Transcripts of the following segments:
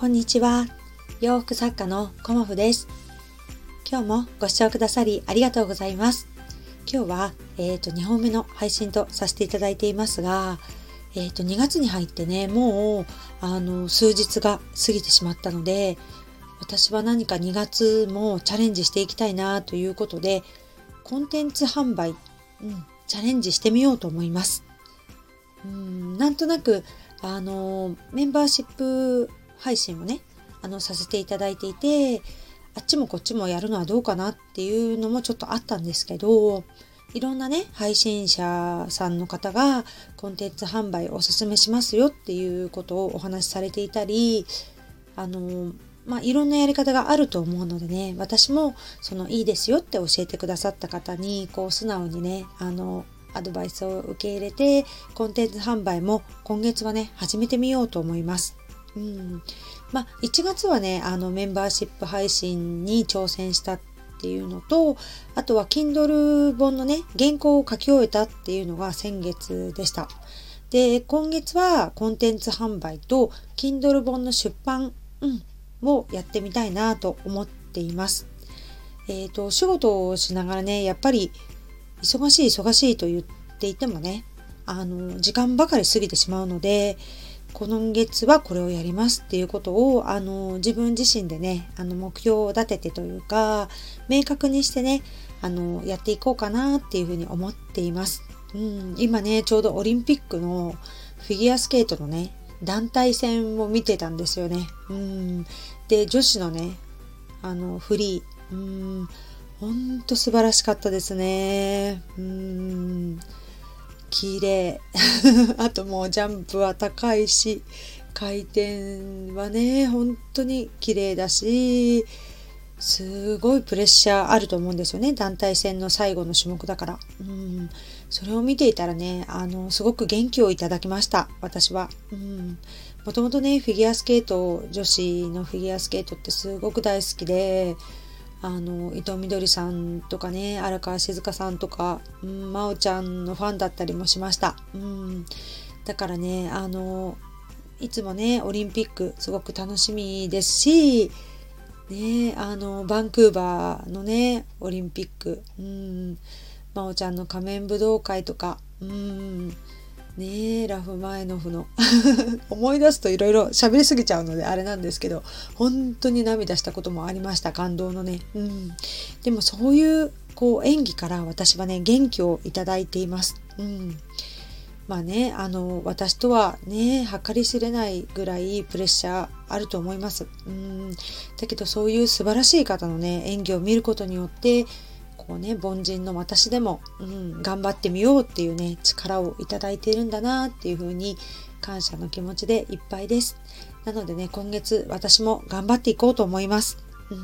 こんにちは。洋服作家のコモフです。今日もご視聴くださりありがとうございます。今日は、えっ、ー、と、2本目の配信とさせていただいていますが、えっ、ー、と、2月に入ってね、もう、あの、数日が過ぎてしまったので、私は何か2月もチャレンジしていきたいなということで、コンテンツ販売、うん、チャレンジしてみようと思います。うんなんとなくあのメンバーシップ配信をねあのさせていただいていてあっちもこっちもやるのはどうかなっていうのもちょっとあったんですけどいろんなね配信者さんの方がコンテンツ販売おすすめしますよっていうことをお話しされていたりあのまあいろんなやり方があると思うのでね私もそのいいですよって教えてくださった方にこう素直にねあのアドバイスを受け入れてコンテンツ販売も今月はね始めてみようと思います。うんまあ、1月はねあのメンバーシップ配信に挑戦したっていうのとあとは Kindle 本のね原稿を書き終えたっていうのが先月でした。で今月はコンテンツ販売と Kindle 本の出版、うん、をやってみたいなと思っています。えっ、ー、と仕事をしながらねやっぱり忙しい忙しいと言っていてもねあの時間ばかり過ぎてしまうので今月はこれをやりますっていうことをあの自分自身でねあの目標を立ててというか明確にしてねあのやっていこうかなっていうふうに思っています。うん、今ねちょうどオリンピックのフィギュアスケートのね団体戦を見てたんですよね。うん、で女子のねあのフリーうんほんと素晴らしかったですね。うん。綺麗。あともうジャンプは高いし、回転はね、本当に綺麗だし、すごいプレッシャーあると思うんですよね。団体戦の最後の種目だから。うん。それを見ていたらね、あの、すごく元気をいただきました。私は。うん。もともとね、フィギュアスケート、女子のフィギュアスケートってすごく大好きで、あの伊藤みどりさんとかね荒川静香さんとか、うん、真央ちゃんのファンだったりもしました、うん、だからねあのいつもねオリンピックすごく楽しみですしねあのバンクーバーのねオリンピック、うん、真央ちゃんの仮面武道会とか、うん。ねえラフマエノフの。思い出すといろいろ喋りすぎちゃうのであれなんですけど本当に涙したこともありました感動のね、うん、でもそういうこう演技から私はね元気をいただいています、うん、まあねあの私とはね計り知れないぐらいプレッシャーあると思います、うん、だけどそういう素晴らしい方のね演技を見ることによってこうね凡人の私でも、うん、頑張ってみようっていうね力をいただいているんだなっていう風に感謝の気持ちでいっぱいです。なのでね今月私も頑張っていこうと思います、うん、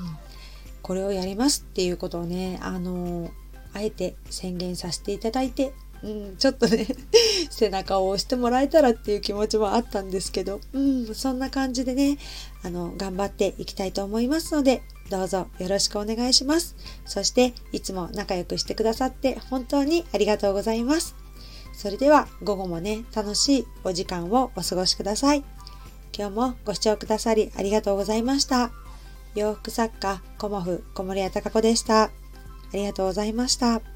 これをやりますっていうことをねあのあえて宣言させていただいてうん、ちょっとね 背中を押してもらえたらっていう気持ちもあったんですけど、うん、そんな感じでねあの頑張っていきたいと思いますのでどうぞよろしくお願いします。そしていつも仲良くしてくださって本当にありがとうございます。それでは午後もね、楽しいお時間をお過ごしください。今日もご視聴くださりありがとうございました。洋服作家、コモフ、小森屋隆子でした。ありがとうございました。